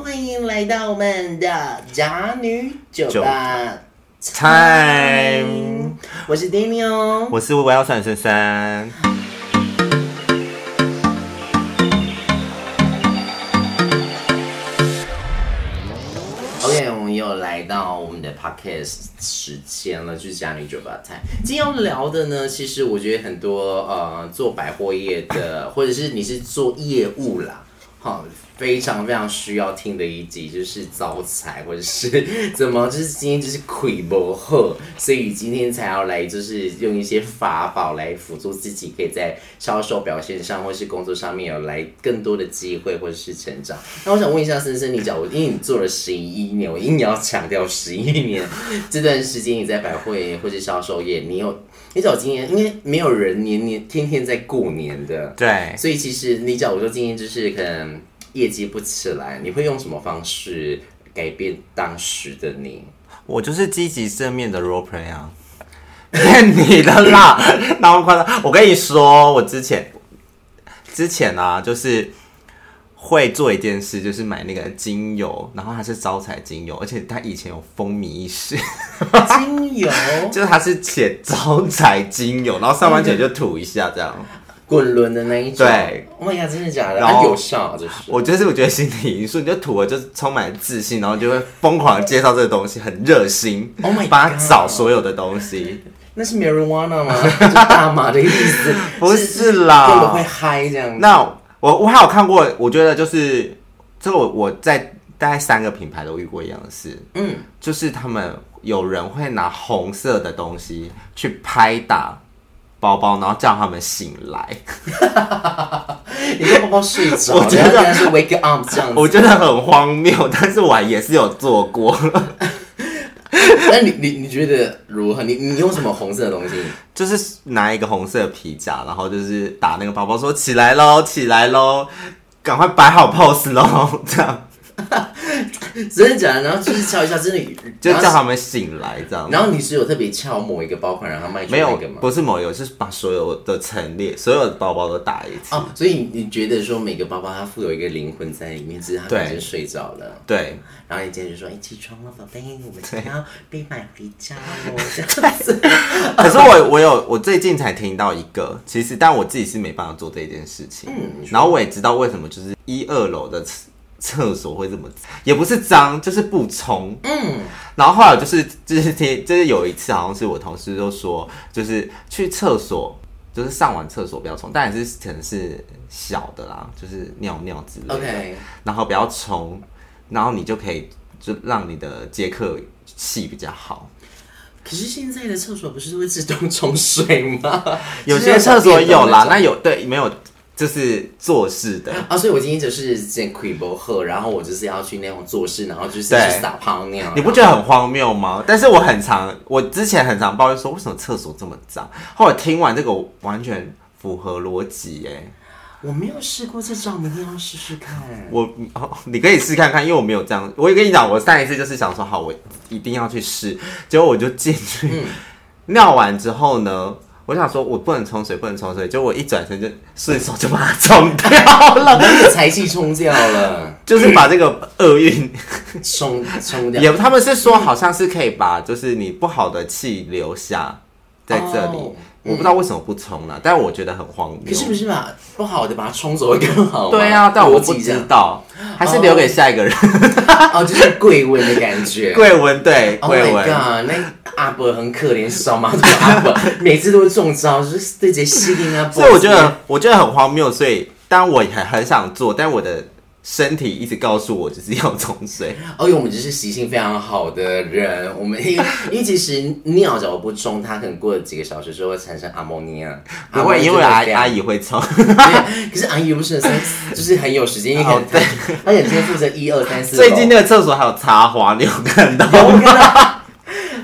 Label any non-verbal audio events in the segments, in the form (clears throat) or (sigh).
喽，欢迎来到我们的假女酒吧 time。我是 Daniel，我是我要算珊珊。OK，我们又来到我们的 Podcast 时间了，就是假女酒吧 time。今天要聊的呢，其实我觉得很多呃做百货业的，或者是你是做业务啦。好，非常非常需要听的一集就是招财，或者是 (laughs) 怎么，就是今天就是亏不后，所以今天才要来，就是用一些法宝来辅助自己，可以在销售表现上或是工作上面有来更多的机会或者是成长。那我想问一下森森，你讲我，因为你做了十一年，我硬要强调十一年这段时间你在百货业或是销售业，你有。你找今年，因为没有人年年天天在过年的，对，所以其实你找我说今年就是可能业绩不起来，你会用什么方式改变当时的你？我就是积极正面的 role play 啊，(laughs) 骗你的啦，那么夸张？我跟你说，我之前之前啊，就是。会做一件事，就是买那个精油，然后它是招财精油，而且它以前有风靡一时。精油 (laughs) 就是它是写招财精油，然后上班前就涂一下，这样滚轮的那一种。对，Oh my god，真的假的？然后有效，就是。我就是我觉得心理因素，你就涂了，就是充满自信，然后就会疯狂介绍这个东西，很热心。Oh my 帮他找所有的东西。那是 marijuana 吗？(laughs) 就大麻的意思？(laughs) 不是啦，根本会嗨这样。那。我我还有看过，我觉得就是这个我我在大概三个品牌都遇过一样的事，嗯，就是他们有人会拿红色的东西去拍打包包，然后叫他们醒来，(laughs) 你跟包包睡着，我觉得是 wake up 这样子，我觉得很荒谬，但是我也是有做过。(laughs) 那你你你觉得如何？你你用什么红色的东西？就是拿一个红色的皮夹，然后就是打那个包包，说起来喽，起来喽，赶快摆好 pose 喽，这样。真的假的？然后就是敲一下，真的 (laughs) 就叫他们醒来这样。然后你是有特别敲某一个包款，让他卖出那个吗？不是某一个，是把所有的陈列、所有的包包都打一次。哦，所以你觉得说每个包包它附有一个灵魂在里面，只是他已经睡着了。对。然后你今天就说：“哎，起床了，宝贝，我们今天要被买回家哦。”这样子。(laughs) 可是我我有我最近才听到一个，其实但我自己是没办法做这件事情。嗯。然后我也知道为什么，就是一二楼的。厕所会这么脏，也不是脏，就是不冲。嗯，然后后来就是就是听，就是有一次好像是我同事就说，就是去厕所，就是上完厕所不要冲，但也是可能是小的啦，就是尿尿之类的。Okay. 然后不要冲，然后你就可以就让你的接客气比较好。可是现在的厕所不是会自动冲水吗？有些厕所有啦，那有对没有？就是做事的啊，所以我今天就是见亏不喝，然后我就是要去那种做事，然后就是去撒泡尿。你不觉得很荒谬吗？但是我很常，我之前很常抱怨说，为什么厕所这么脏？后来听完这个，完全符合逻辑耶。我没有试过这招，明天要试试看。我哦，你可以试看看，因为我没有这样。我也跟你讲，我上一次就是想说，好，我一定要去试，结果我就进去、嗯、尿完之后呢。我想说，我不能冲水，不能冲水，就我一转身就顺手就把它冲掉了，把你的财气冲掉了，(laughs) 就是把这个厄运冲冲掉。也他们是说，好像是可以把就是你不好的气留下在这里。Oh. 我不知道为什么不冲了，但我觉得很荒谬。可是不是把不好的把它冲走会更好？对啊，但我不知道，还是留给下一个人。哦，(laughs) 就是贵文的感觉。(laughs) 贵文对。Oh my god，那阿伯很可怜，扫马桶阿伯每次都会中招，就是对这些西丁啊。所以我觉得我觉得很荒谬，所以当然我很很想做，但我的。身体一直告诉我就是要冲水，(laughs) 哦，因为我们就是习性非常好的人，我们因为 (laughs) 因为其实尿如果不冲，它可能过了几个小时之后会产生阿莫尼亚，不会，因为阿阿姨会冲，可是阿姨不是三，就是很有时间，因为 (laughs) 对，而且今天负责一二三四，最近那个厕所还有插花，你有看到吗？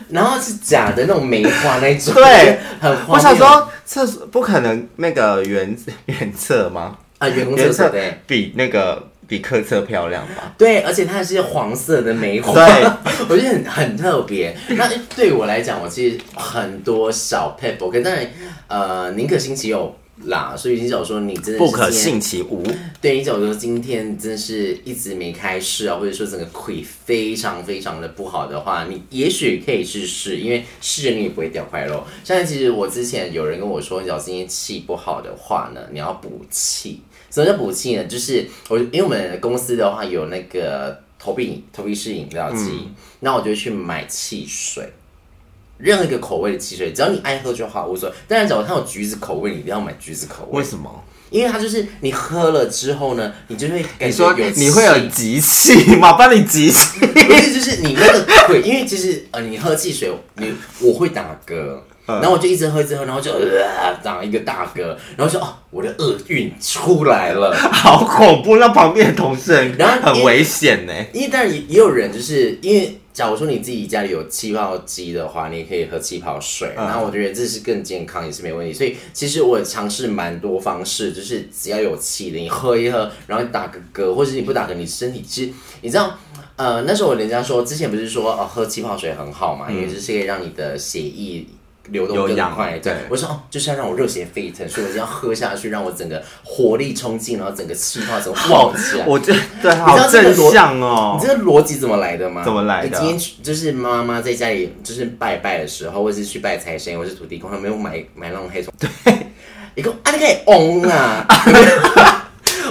然后是假的那种梅花那种，对，很花。我想说厕所不可能那个原原厕吗？啊，原厕比那个。比客车漂亮吧？对，而且它是黄色的梅花，对，(laughs) 我觉得很很特别。那对我来讲，我其实很多小撇步，可当然，呃，宁可信其有，啦，所以你假如说你真的不可信其无，对，你假如说今天真是一直没开市啊，或者说整个亏非常非常的不好的话，你也许可以去试，因为试了你也不会掉块肉。像其实我之前有人跟我说，你假如今天气不好的话呢，你要补气。什么叫补气呢？就是我因为我们公司的话有那个投币投币式饮料机，那、嗯、我就去买汽水。任何一个口味的汽水，只要你爱喝就好，无所谓。当然，假如它有橘子口味，你一定要买橘子口味。为什么？因为它就是你喝了之后呢，你就会感觉有你会有集气吗？帮你集气？不是，就是你那个会，因为其实呃，你喝汽水，你我会打嗝，然后我就一直喝，一直喝，然后就呃长一个大嗝，然后说哦，我的厄运出来了，(laughs) 好恐怖！那旁边的同事很然后很危险呢。因为当然也也有人就是因为。假如说你自己家里有气泡机的话，你也可以喝气泡水，然后我觉得这是更健康，也是没问题。所以其实我尝试蛮多方式，就是只要有气的，你喝一喝，然后你打个嗝，或者你不打嗝，你身体其实你知道，呃，那时候人家说之前不是说哦喝气泡水很好嘛，因为这是可以让你的血液。流动更快，对，我说哦，就是要让我热血沸腾，所以我就要喝下去，让我整个活力冲劲，然后整个气泡怎么旺起来？(laughs) 我觉得对，好正向哦。你知道逻辑怎么来的吗？怎么来的？你今天就是妈妈在家里就是拜拜的时候，或者是去拜财神，或是土地公，他没有买买那种黑松，对，一个啊，你可以嗡啊。(laughs)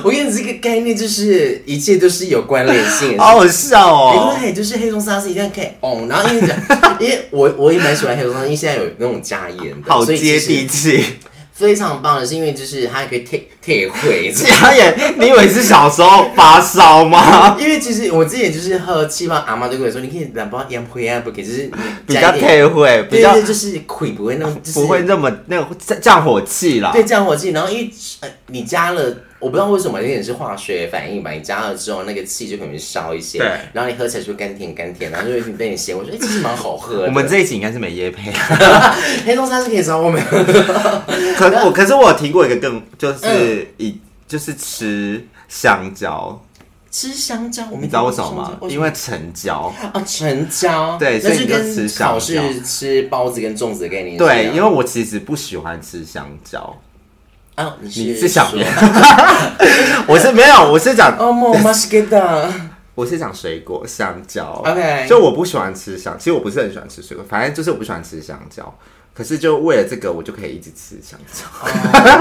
我跟你这个概念就是一切都是有关联性的，好好笑哦。对，就是黑松沙是一定要可以哦。然后因为讲，(laughs) 因为我我也蛮喜欢黑松沙士，因为现在有那种加盐的，好接地气。非常棒的是，因为就是它还可以退退回。(laughs) 加盐，你以为是小时候发烧吗？(laughs) 因为其实我之前就是喝气泡，阿妈就跟我说，你可以两包盐灰啊，不可以就是比较退回，比较就是亏不会那么不会那么那个降火气啦。对，降火气。然后因为呃你加了。我不知道为什么，有点是化学反应吧。你加了之后，那个气就可能烧一些，对。然后你喝起来就甘甜甘甜，然后就有点点咸。我觉得其实蛮好喝的。我们这一集应该是没椰配，(laughs) 黑松沙是可以找我们。可我可是我有听过一个更就是以、嗯、就是吃香蕉，吃香蕉，你知道为什么吗？因为成交啊，成交对，所以你就吃香蕉，是吃包子跟粽子的概念。对，因为我其实不喜欢吃香蕉。啊，你是，想说？(laughs) 我是没有，我是讲哦，莫马斯给的。(laughs) 我是讲水果，香蕉。OK，就我不喜欢吃香，其实我不是很喜欢吃水果，反正就是我不喜欢吃香蕉。可是就为了这个，我就可以一直吃香蕉。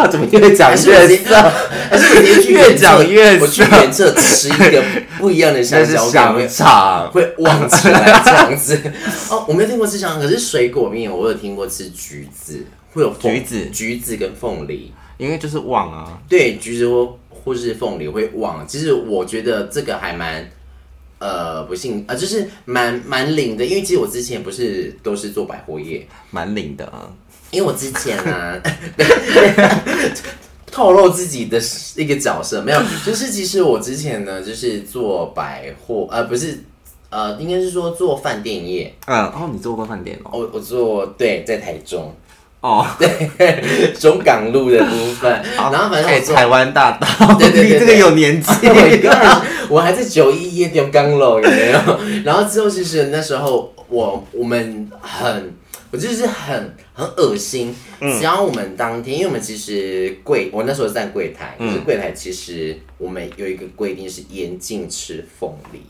哦、(laughs) 怎么越讲越色？还是越讲越我去远侧吃一个不一样的香蕉，香肠会忘记来这样子。哦，我没有听过吃香蕉，可是水果面我有听过吃橘子，会有橘子、橘子跟凤梨。因为就是旺啊，对，橘子或或是凤梨会旺。其实我觉得这个还蛮，呃，不幸啊，就是蛮蛮灵的。因为其实我之前不是都是做百货业，蛮灵的啊。因为我之前呢、啊，(laughs) 透露自己的一个角色没有，就是其实我之前呢，就是做百货，呃，不是，呃，应该是说做饭店业。嗯，哦，你做过饭店哦？我我做对，在台中。哦，对，中港路的部分，然后反正我台湾大道，对对对，这个有年纪，(laughs) 我还在九一一中港路，有没有？(laughs) 然后之后其实那时候我我们很，我就是很很恶心，只要我们当天，因为我们其实柜，我那时候在柜台，可是柜台其实我们有一个规定是严禁吃凤梨。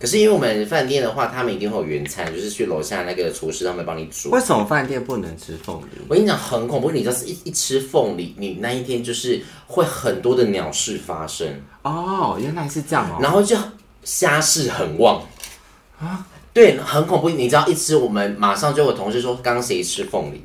可是因为我们饭店的话，他们一定会有原餐，就是去楼下那个厨师他们帮你煮。为什么饭店不能吃凤梨？我跟你讲很恐怖，你知道是一一吃凤梨，你那一天就是会很多的鸟事发生。哦，原来是这样哦。然后就虾事很旺啊，对，很恐怖。你知道一吃，我们马上就有同事说，刚刚谁吃凤梨？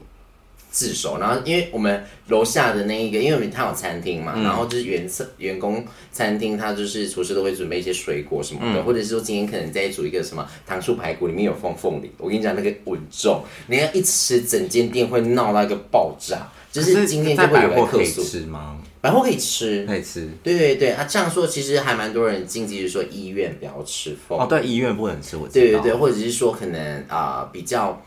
自首，然后因为我们楼下的那一个，因为我们他有餐厅嘛，嗯、然后就是员员工餐厅，他就是厨师都会准备一些水果什么的，嗯、或者是说今天可能在煮一个什么糖醋排骨，里面有放凤梨。我跟你讲那个稳重，你要一吃，整间店会闹到一个爆炸。就是今天就会有人客诉吃吗？百货可以吃，可以吃。对对对，啊，这样说其实还蛮多人禁忌，就是说医院不要吃凤梨。哦，对，医院不能吃，我知道。对对对，或者是说可能啊、呃、比较。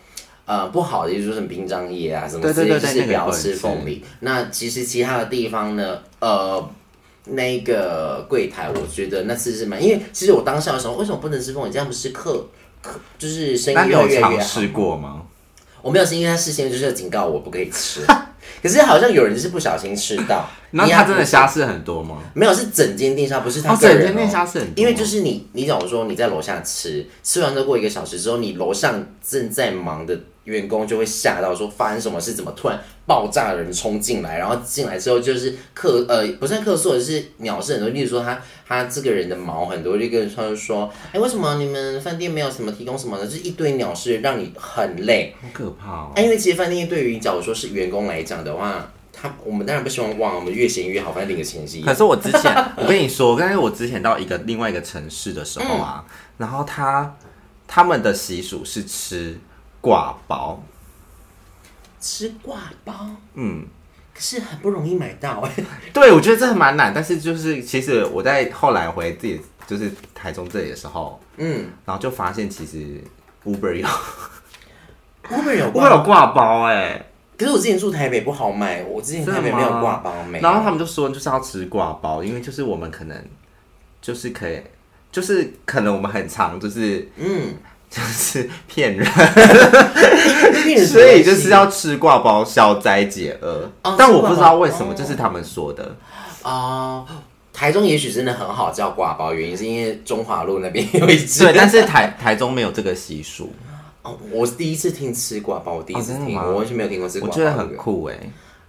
呃，不好的就是说什么殡葬业啊，什么之类，就是不要吃凤梨。那其实其他的地方呢，呃，那个柜台，我觉得那次是蛮，因为其实我当下的时候，为什么不能吃凤梨？这样不是客客就是生意越来越好。试过吗？我没有，是因为他事先就是要警告我不可以吃。(laughs) 可是好像有人就是不小心吃到，(laughs) 那他真的虾是很多吗？没有，是整间店虾，不是他、喔、整间店虾是很多。因为就是你，你假如说你在楼下吃，吃完之后过一个小时之后，你楼上正在忙的员工就会吓到，说发生什么事，怎么突然爆炸的人冲进来，然后进来之后就是客呃不算客诉，而是鸟事很多，例如说他他这个人的毛很多，就跟他就说，哎、欸，为什么你们饭店没有什么提供什么的，就是一堆鸟事让你很累，好可怕哦。因为其实饭店对于假如说是员工来讲的话。他我们当然不希望忘，我们越闲越好，反正领个钱是。可是我之前，我跟你说，刚才我之前到一个另外一个城市的时候啊，嗯、然后他他们的习俗是吃刈包，吃挂包，嗯，可是很不容易买到哎。(laughs) 对，我觉得这蛮难，但是就是其实我在后来回自己就是台中这里的时候，嗯，然后就发现其实 Uber 有。Uber (laughs) 有 Uber 有挂包哎。可是我之前住台北不好买，我之前台北没有挂包没。然后他们就说就是要吃挂包，因为就是我们可能就是可以，就是可能我们很常就是嗯，就是骗人，(laughs) 所以就是要吃挂包消灾解厄。哦、但我不知道为什么，这是他们说的啊、哦。台中也许真的很好叫挂包，原因是因为中华路那边有一只。对，但是台台中没有这个习俗。我是第一次听吃挂包，我第一次听，我完全没有听过吃挂包。我觉得很酷哎，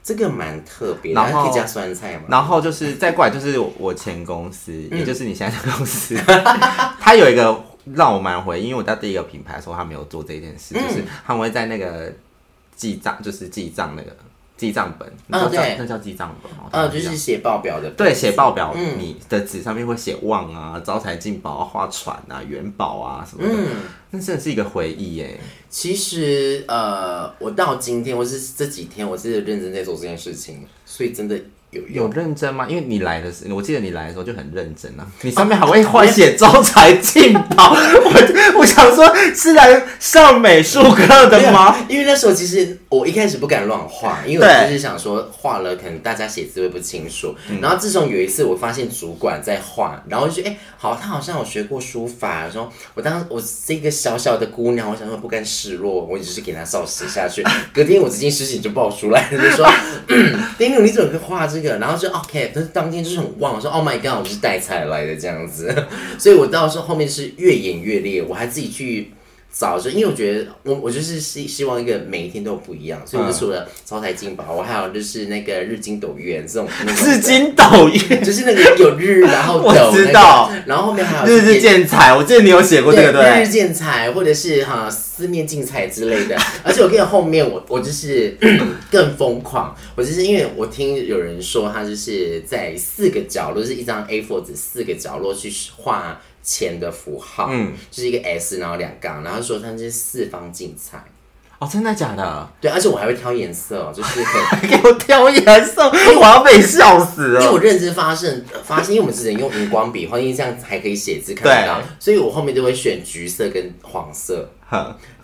这个蛮特别，然后可以加酸菜嘛？然后就是再过来就是我前公司，也就是你现在的公司，(laughs) 他有一个让我蛮回，因为我在第一个品牌的时候，他没有做这件事，就是他们会在那个记账，就是记账那个。记账本，嗯、哦，对，那叫记账本哦，就是写报表的，对，写报表，你的纸上面会写旺啊、招财进宝啊、画船啊、元宝啊什么的，嗯，那真的是一个回忆耶。其实，呃，我到今天，我是这几天，我是认真在做这件事情，所以真的。有有认真吗？因为你来的时候，我记得你来的时候就很认真啊。(laughs) 你上面还会换写招财进宝，我我想说是来上美术课的吗？因为那时候其实我一开始不敢乱画，因为我就是想说画了可能大家写字会不清楚。然后自从有一次我发现主管在画，然后就觉得哎、欸，好，他好像有学过书法。说我当我是一个小小的姑娘，我想说不甘示弱，我只是给他照写下去。隔天我这件事情就爆出来了，就说 (coughs) 丁努你怎么会画这？然后就 OK，但是当天就是很旺，说 Oh my God，我是带菜来的这样子，(laughs) 所以我到时候后面是越演越烈，我还自己去。找就，因为我觉得我我就是希希望一个每一天都不一样，所以我就除了招财进宝，我还有就是那个日金斗月这种。日金斗月 (laughs) 就是那个有日，然后 (laughs) 斗、我知道，然后后面还有日日见财，我记得你有写过这个对，日日见财或者是哈四面竞彩之类的。而且我跟你后面我我就是 (clears throat) 更疯狂，我就是因为我听有人说他就是在四个角落，就是一张 A4 纸四个角落去画。钱的符号，嗯，就是一个 S，然后两杠，然后说它是四方竞彩，哦，真的假的？对，而且我还会挑颜色，就是 (laughs) 给我挑颜色，我要被笑死了。因为我认真发现，发现，因为我们只能用荧光笔，或者这样还可以写字看得到，所以我后面就会选橘色跟黄色，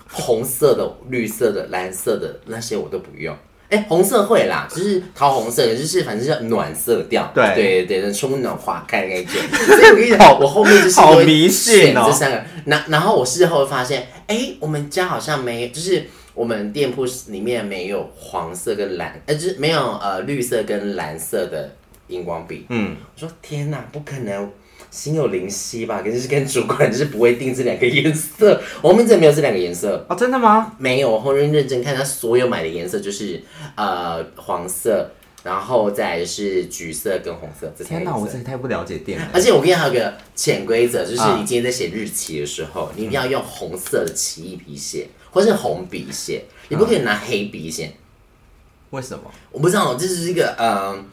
红色的、绿色的、蓝色的那些我都不用。哎、欸，红色会啦，就是桃红色，就是反正是暖色调。对对对，春暖花开的感觉。所以我跟你讲，我后面就是好迷信哦。这三个，然然后我事后发现，哎、欸，我们家好像没，就是我们店铺里面没有黄色跟蓝，呃，就是没有呃绿色跟蓝色的荧光笔。嗯，我说天哪，不可能。心有灵犀吧，可是跟主管就是不会定这两个颜色，(laughs) 我真的没有这两个颜色哦，真的吗？没有，我后面认真看他所有买的颜色就是呃黄色，然后再来是橘色跟红色。天哪，我真的太不了解店了。而且我跟你还有个潜规则，就是你今天在写日期的时候，嗯、你一定要用红色的奇异笔写，或是红笔写，你不可以拿黑笔写。为什么？我不知道，这是一个嗯。呃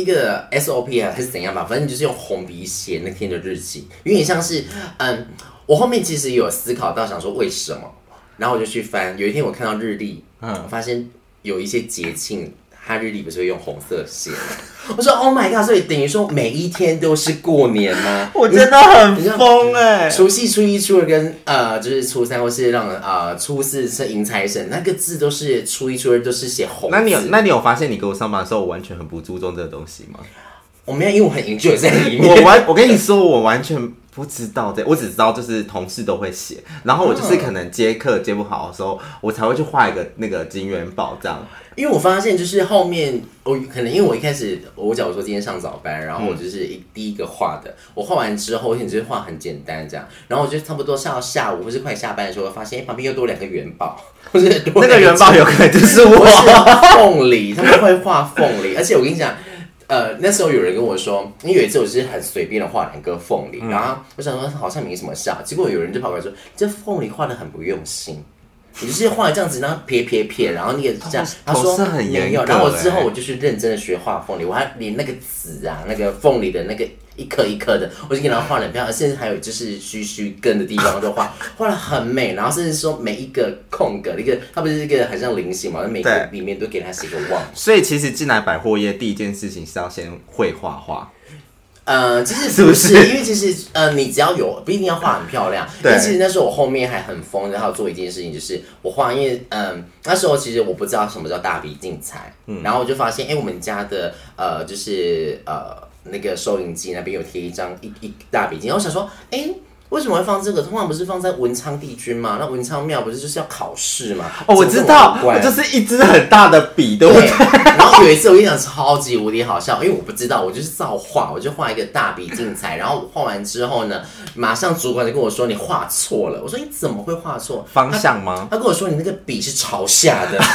一个 SOP 啊，还是怎样吧，反正就是用红笔写那天的日期，有点像是，嗯，我后面其实有思考到，想说为什么，然后我就去翻，有一天我看到日历，嗯，我发现有一些节庆。他日历不是会用红色写吗？我说 Oh my god！所以等于说每一天都是过年吗？(laughs) 我真的很疯哎！除夕、初一、初二跟呃，就是初三或是让呃初四是迎财神，那个字都是初一、初二都是写红。那你有那你有发现你给我上班的时候，我完全很不注重这个东西吗？我没有，因为我很 enjoy 在里面。我完，我跟你说，我完全。不知道的，我只知道就是同事都会写，然后我就是可能接客接不好的时候，我才会去画一个那个金元宝这样。因为我发现就是后面我可能因为我一开始我假如说今天上早班，然后我就是一第一个画的，我画完之后，我就是画很简单这样，然后我就差不多上到下午或是快下班的时候，我发现旁边又多两个元宝，或 (laughs) 是那个元宝有可能就是我 (laughs) 凤梨，他们会画凤梨，而且我跟你讲。呃，那时候有人跟我说，你有一次我是很随便的画两个凤梨，嗯、然后我想说好像没什么效，结果有人就跑过来说，这凤梨画的很不用心，你就是画这样子，然后撇撇撇，然后你也这样，他说很严格，然后我之后我就去认真的学画凤梨，我还连那个籽啊，那个凤梨的那个。一颗一颗的，我就给他画了漂亮，甚至还有就是须须根的地方都画，(laughs) 画的很美。然后甚至说每一个空格，一个它不是一个很像菱形嘛，每个里面都给他写个旺。所以其实进来百货业第一件事情是要先会画画。呃，其实不是，是不是因为其实呃，你只要有不一定要画很漂亮。对。因为其实那时候我后面还很疯，然后做一件事情，就是我画，因为嗯、呃，那时候其实我不知道什么叫大笔竞彩，嗯，然后我就发现，哎、欸，我们家的呃，就是呃。那个收银机那边有贴一张一一大笔金，我想说，哎、欸，为什么会放这个？通常不是放在文昌帝君吗？那文昌庙不是就是要考试吗？哦，我知道，就是一支很大的笔，对不对？对，然后有一次我跟你讲超级无敌好笑，因为我不知道，我就是造画，我就画一个大笔进彩，然后画完之后呢，马上主管就跟我说你画错了。我说你怎么会画错方向吗？他，他跟我说你那个笔是朝下的。(laughs)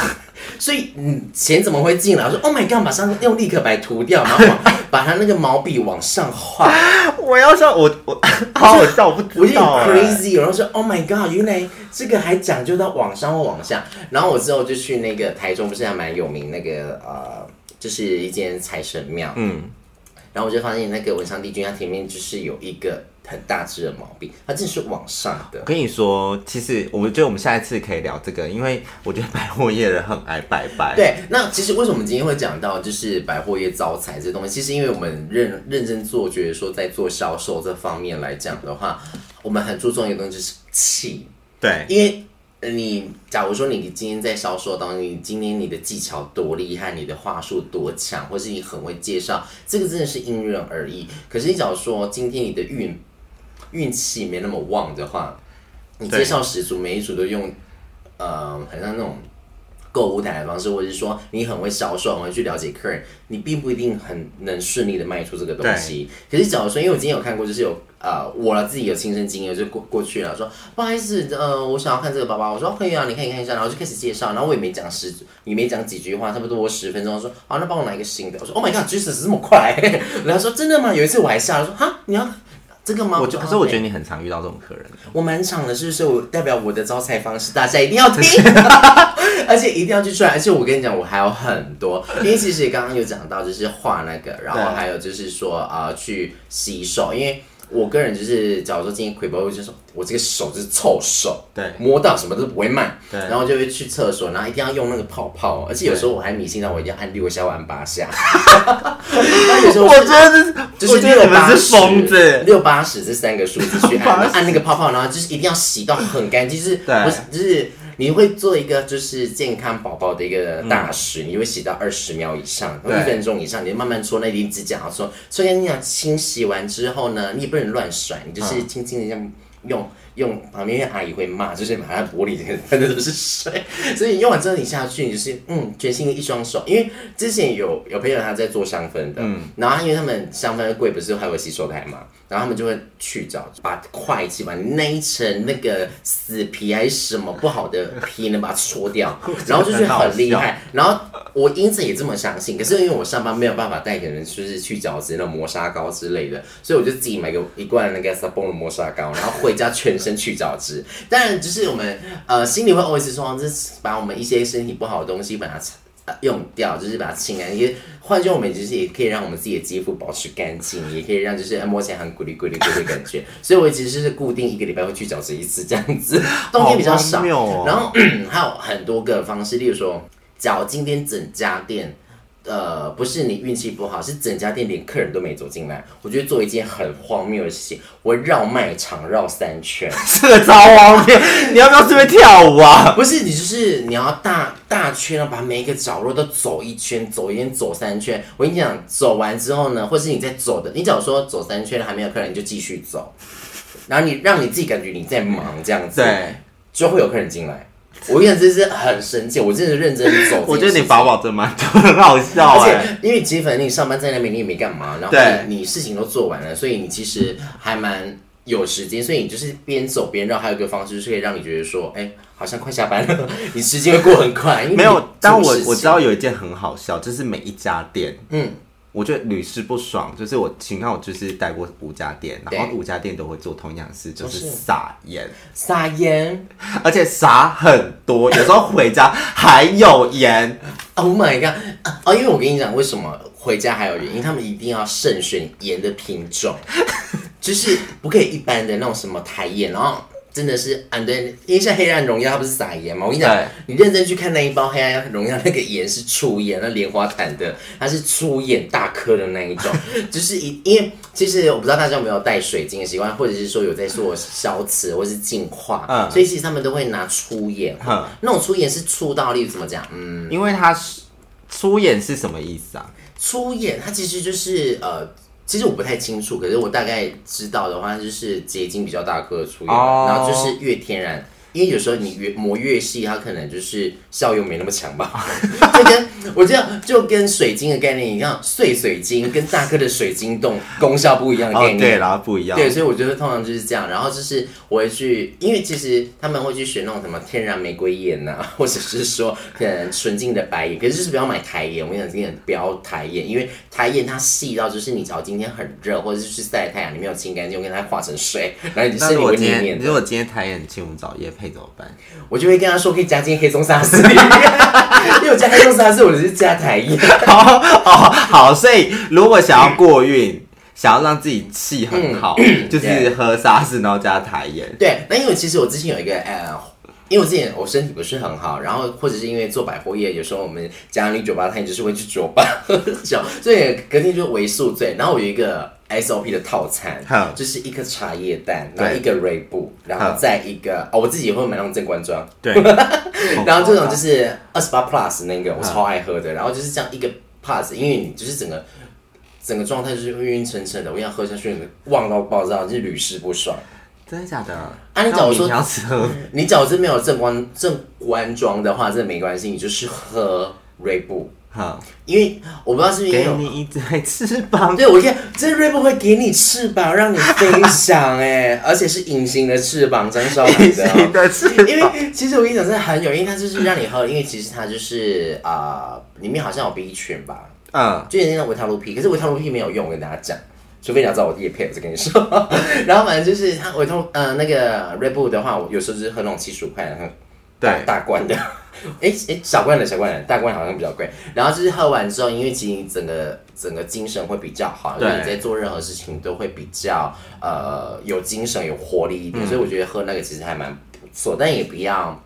所以，嗯，钱怎么会进来？我说，Oh my god，马上用立可白涂掉，然后 (laughs) 把它那个毛笔往上画。我要笑，我我 (laughs) 好好笑，我不知道，我有点 crazy。然后说，Oh my god，原来这个还讲究到往上或往下。然后我之后就去那个台中，不是还蛮有名那个呃，就是一间财神庙。嗯，然后我就发现那个文昌帝君，它前面就是有一个。很大只的毛病，它真是往上的。我跟你说，其实我觉得我们下一次可以聊这个，因为我觉得百货业人很爱拜拜。对，那其实为什么我们今天会讲到就是百货业招财这东西？其实因为我们认认真做，觉得说在做销售这方面来讲的话，我们很注重一个东西就是气。对，因为你假如说你今天在销售当中，你今天你的技巧多厉害，你的话术多强，或是你很会介绍，这个真的是因人而异。可是你假如说今天你的运运气没那么旺的话，你介绍十组，每一组都用，呃，很像那种购物台的方式，或者是说你很会销售，很会去了解客人，你并不一定很能顺利的卖出这个东西。可是假如说，因为我今天有看过，就是有呃，我自己有亲身经验，就过过去了，说不好意思，呃，我想要看这个包包，我说可以啊，你可以看一下，然后就开始介绍，然后我也没讲十，也没讲几句话，差不多我十分钟，说好，那帮我拿一个新的，我说 Oh my God，Jesus 这么快，然后说真的吗？有一次我还吓了，说哈，你要。这个吗？我就可是我觉得你很常遇到这种客人，我蛮常的，是不是？我代表我的招财方式，大家一定要听，(laughs) 而且一定要去赚。而且我跟你讲，我还有很多，因为其实刚刚有讲到，就是画那个，然后还有就是说啊、呃，去洗手，因为。我个人就是，假如说今天亏包，就是说我这个手就是臭手，对，摸到什么都不会慢，对，然后就会去厕所，然后一定要用那个泡泡，而且有时候我还迷信到我一定要按六下或按八下，(laughs) 那有时候我觉得就是六八十，六八十这三个数字去按 (laughs) 按那个泡泡，然后就是一定要洗到很干净，就是不是就是。你会做一个就是健康宝宝的一个大使，嗯、你会洗到二十秒以上，一分钟以上，你慢慢搓那粒指甲，说，所以你想清洗完之后呢，你也不能乱甩，你就是轻轻的这样用。用旁边阿姨会骂，就是把它玻璃这个喷的都是水，所以用完之后你下去，你就是嗯，全新的一双手。因为之前有有朋友他在做香氛的，嗯，然后因为他们香氛的柜不是还有洗手台嘛，然后他们就会去找把会计把那一层那个死皮还是什么不好的 (laughs) 皮能把它搓掉，(laughs) 然后就觉得很厉害。然后我因此也这么相信，可是因为我上班没有办法带给人就是去角质那种磨砂膏之类的，所以我就自己买个一罐那个 Sabon 的磨砂膏，然后回家全身。去角质，当然就是我们呃心里会 always 说，就是把我们一些身体不好的东西把它用掉，就是把它清干净。也换句话，我们就是也可以让我们自己的肌肤保持干净，也可以让就是摸起来很咕哩咕哩咕的感觉。所以我其实是固定一个礼拜会去角质一次这样子，(laughs) 冬天比较少。哦、然后还有很多个方式，例如说，假如今天整家店。呃，不是你运气不好，是整家店连客人都没走进来。我觉得做一件很荒谬的事情，我绕卖场绕三圈，(laughs) 这个超荒谬！你要不要这边跳舞啊？不是，你就是你要大大圈，把每一个角落都走一圈，走一圈，走三圈。我跟你讲，走完之后呢，或是你在走的，你假如说走三圈还没有客人，你就继续走。然后你让你自己感觉你在忙这样子，对，就会有客人进来。(laughs) 我跟你讲，这是很神奇，我真的认真走。(laughs) 我觉得你法宝真蛮多，(laughs) 很好笑。而且因为其实反正你上班在那边，你也没干嘛，然后你你事情都做完了，所以你其实还蛮有时间，所以你就是边走边绕。还有一个方式就是可以让你觉得说，哎、欸，好像快下班了，你时间会过很快。没有，但我我知道有一件很好笑，就是每一家店，嗯。我觉得屡试不爽，就是我，请看我就是待过五家店，然后五家店都会做同样的事，就是撒盐，撒盐，而且撒很多，有时候回家还有盐。Oh my god！哦，因为我跟你讲，为什么回家还有盐？因为他们一定要慎选盐的品种，就是不可以一般的那种什么台盐，然后。真的是，嗯，对，因为像黑暗荣耀，它不是撒盐吗？我跟你讲，你认真去看那一包黑暗荣耀，那个盐是粗盐，那莲花潭的，它是粗盐大颗的那一种，(laughs) 就是一，因为其实我不知道大家有没有带水晶的习惯，或者是说有在做消磁或是净化，嗯，所以其实他们都会拿粗盐，嗯，那种粗盐是粗到例如怎么讲？嗯，因为它是粗盐是什么意思啊？粗盐它其实就是呃。其实我不太清楚，可是我大概知道的话，就是结晶比较大颗的出油，oh. 然后就是越天然，因为有时候你越磨越细，它可能就是效用没那么强吧。(laughs) 就跟我这样，就跟水晶的概念一样，碎水晶跟大颗的水晶洞功效不一样的概念，oh, 对，然后不一样。对，所以我觉得通常就是这样。然后就是我会去，因为其实他们会去选那种什么天然玫瑰盐呐，(laughs) 或者是说可能纯净的白盐，可是就是不要买台盐。我跟你讲，今天不要台盐，因为台盐它细到就是你只要今天很热，或者是去晒太阳，你没有清干净，我跟它化成水，然后你身体会黏黏的。如果今天台盐请我们找叶配怎么办？我就会跟他说可以加进黑松沙士里面，(laughs) 因为我加黑松沙士，我只是加台盐。好 (laughs) 好好，所以如果想要过运，嗯、想要让自己气很好，嗯、(clears throat) 就是喝沙士，然后加台盐。对，那因为其实我之前有一个呃，因为我之前我身体不是很好，然后或者是因为做百货业，有时候我们家里酒吧，他也就是会去酒吧 (laughs) 喝酒，所以隔天就微宿醉。然后我有一个。SOP 的套餐，就是一颗茶叶蛋，然后一个瑞布，然后再一个哦，我自己也会买那种正官装，对，(laughs) 然后这种就是二十八 plus 那个我超爱喝的，然后就是这样一个 plus，因为你就是整个整个状态就是晕晕沉沉的，我想喝下去忘到爆炸，就是屡试不爽。真的假的？啊，你假如说你假如是没有正官正官装的话，这没关系，你就是喝瑞布。好，因为我不知道是不是给你一对翅膀。对，我看这瑞布会给你翅膀，让你飞翔哎，(laughs) 而且是隐形的翅膀，张韶涵的。隐形的翅膀。因为其实我跟你讲，真的很有，因为它就是让你喝，因为其实它就是啊、呃，里面好像有 B 群吧，嗯，就有那种维他露 P，可是维他露 P 没有用，我跟大家讲，除非你要找我业配，我再跟你说。(laughs) 然后反正就是它维他呃那个瑞布的话，我有时候就是喝那种七十五块的，对，大罐的。哎哎，小罐的小罐的，大罐好像比较贵。然后就是喝完之后，因为其实你整个整个精神会比较好，对，因为你在做任何事情都会比较呃有精神、有活力一点。嗯、所以我觉得喝那个其实还蛮不错，但也不要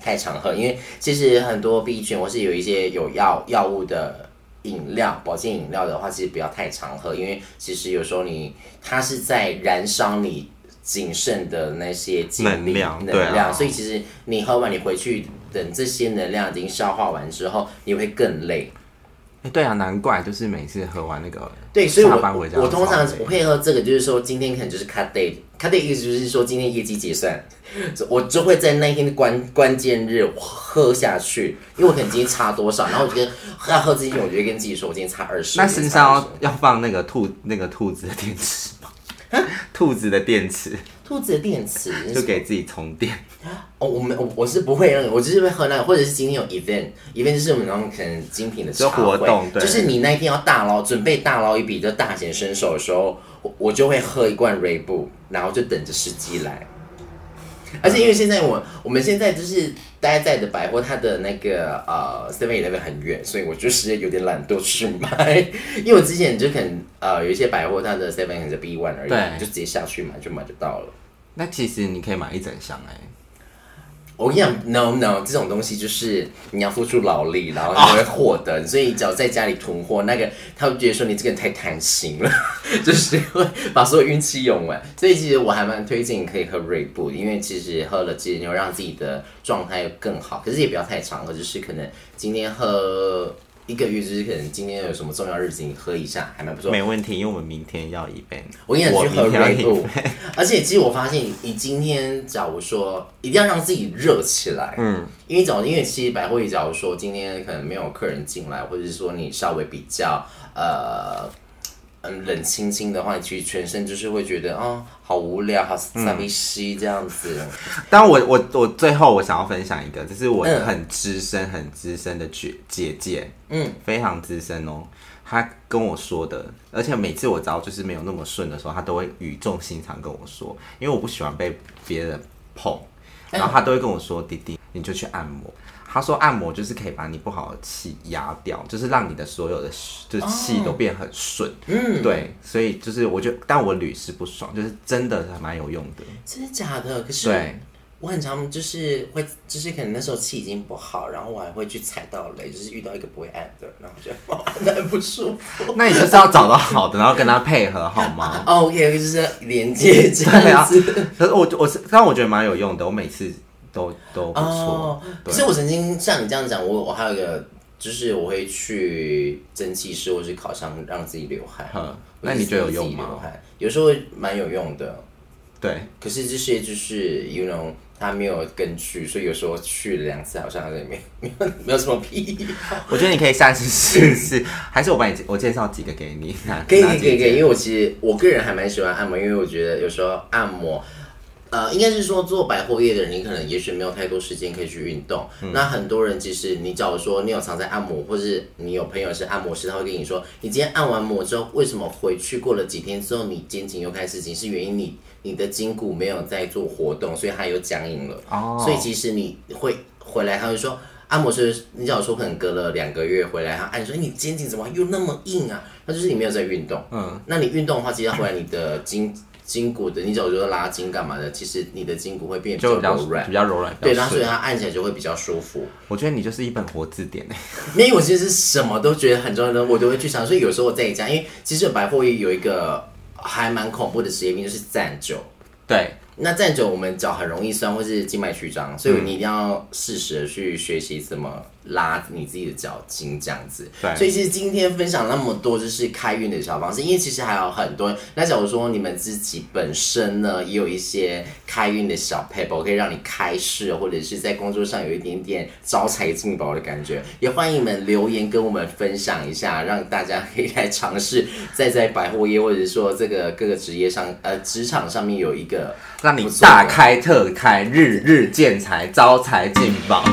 太常喝，因为其实很多 B 群或是有一些有药药物的饮料、保健饮料的话，其实不要太常喝，因为其实有时候你它是在燃烧你仅剩的那些能量，能量，啊、所以其实你喝完你回去。等这些能量已经消化完之后，你会更累。欸、对啊，难怪就是每次喝完那个，对，所以我我通常我配合这个，就是说今天可能就是 cut day，cut day 意思就是说今天业绩结算，我就会在那一天的关关键日喝下去，因为我可能今天差多少，然后我就跟要喝之前，我就会跟自己说，我今天差二十。那身上要要放那个兔那个兔子的电池吗？兔子的电池。兔子的电池。就给自己充电。哦，我们我我是不会那个，我就是会喝那个，或者是今天有 event，event 就是我们那种可能精品的茶会，活动，对，就是你那一天要大捞，准备大捞一笔，就大显身手的时候，我我就会喝一罐瑞布，然后就等着时机来。而且因为现在我我们现在就是待在的百货，它的那个呃 Seven Eleven 很远，所以我就是有点懒惰去买。因为我之前就可能呃有一些百货，它的 Seven 可能是 B one 而已，对就直接下去买就买就到了。那其实你可以买一整箱哎。我跟你讲，no no，这种东西就是你要付出劳力，然后你会获得。所以你只要在家里囤货，那个他会觉得说你这个人太贪心了，(laughs) 就是会把所有运气用完。所以其实我还蛮推荐你可以喝瑞布，因为其实喝了其实你会让自己的状态更好。可是也不要太常喝，就是可能今天喝。一个月就是可能今天有什么重要日子，你喝一下还蛮不错。没问题，因为我们明天要一杯。我跟你讲，去喝瑞布。(laughs) 而且其实我发现，你今天假如说一定要让自己热起来，嗯，因为假如因为其实百货业，假如说今天可能没有客人进来，或者是说你稍微比较呃。嗯，冷清清的话，你其实全身就是会觉得，哦，好无聊，好傻逼西这样子。但我我我最后我想要分享一个，就是我很资深、很资深的姐姐姐，嗯，非常资深哦。她跟我说的，而且每次我只要就是没有那么顺的时候，她都会语重心长跟我说，因为我不喜欢被别人碰，然后她都会跟我说：“弟弟，你就去按摩。”他说按摩就是可以把你不好的气压掉，就是让你的所有的就是气都变很顺。嗯，对，所以就是我觉得，但我屡试不爽，就是真的还蛮有用的。真的假的？可是对我很常就是会，就是可能那时候气已经不好，然后我还会去踩到雷，就是遇到一个不会按的，然后就 (laughs) 很不舒服。那你就是要找到好的，然后跟他配合好吗？(laughs) OK，就是连接这样子。啊，可是我我是，但我觉得蛮有用的，我每次。都都不错。哦，其实我曾经像你这样讲，我我还有一个，就是我会去蒸汽室或是烤箱让自己流汗。嗯，那你觉得有用吗？有时候蛮有用的。对，可是这些就是 you know 他没有根据，所以有时候去了两次好像也没没有没有什么屁。我觉得你可以下次试试，(laughs) 还是我帮你我介绍几个给你。可以可以可以，因为我其实我个人还蛮喜欢按摩，因为我觉得有时候按摩。呃，应该是说做百货业的人，你可能也许没有太多时间可以去运动。嗯、那很多人其实，你假如说你有常在按摩，或是你有朋友是按摩师，他会跟你说，你今天按完摩之后，为什么回去过了几天之后，你肩颈又开始紧？是原因你你的筋骨没有在做活动，所以它又僵硬了。哦，所以其实你会回来，他会说，按摩师，你假如说可能隔了两个月回来，他按说，你肩颈怎么又那么硬啊？那就是你没有在运动。嗯，那你运动的话，其实回来你的筋。筋骨的，你走就拉筋干嘛的？其实你的筋骨会变比较柔软，比较柔软。对，然后所以它按起来就会比较舒服。我觉得你就是一本活字典。(laughs) 因为我其实什么都觉得很重要的，我都会去尝。所以有时候我在家，因为其实百货业有一个还蛮恐怖的职业病，就是站久。对。那站久，我们脚很容易酸，或是静脉曲张，所以你一定要适时的去学习怎么拉你自己的脚筋，这样子。对。所以其实今天分享那么多，就是开运的小方式，因为其实还有很多。那假如说你们自己本身呢，也有一些开运的小撇步，可以让你开市，或者是在工作上有一点点招财进宝的感觉，也欢迎你们留言跟我们分享一下，让大家可以来尝试，在在百货业或者说这个各个职业上，呃，职场上面有一个。让你大开特开，日日见财，招财进宝。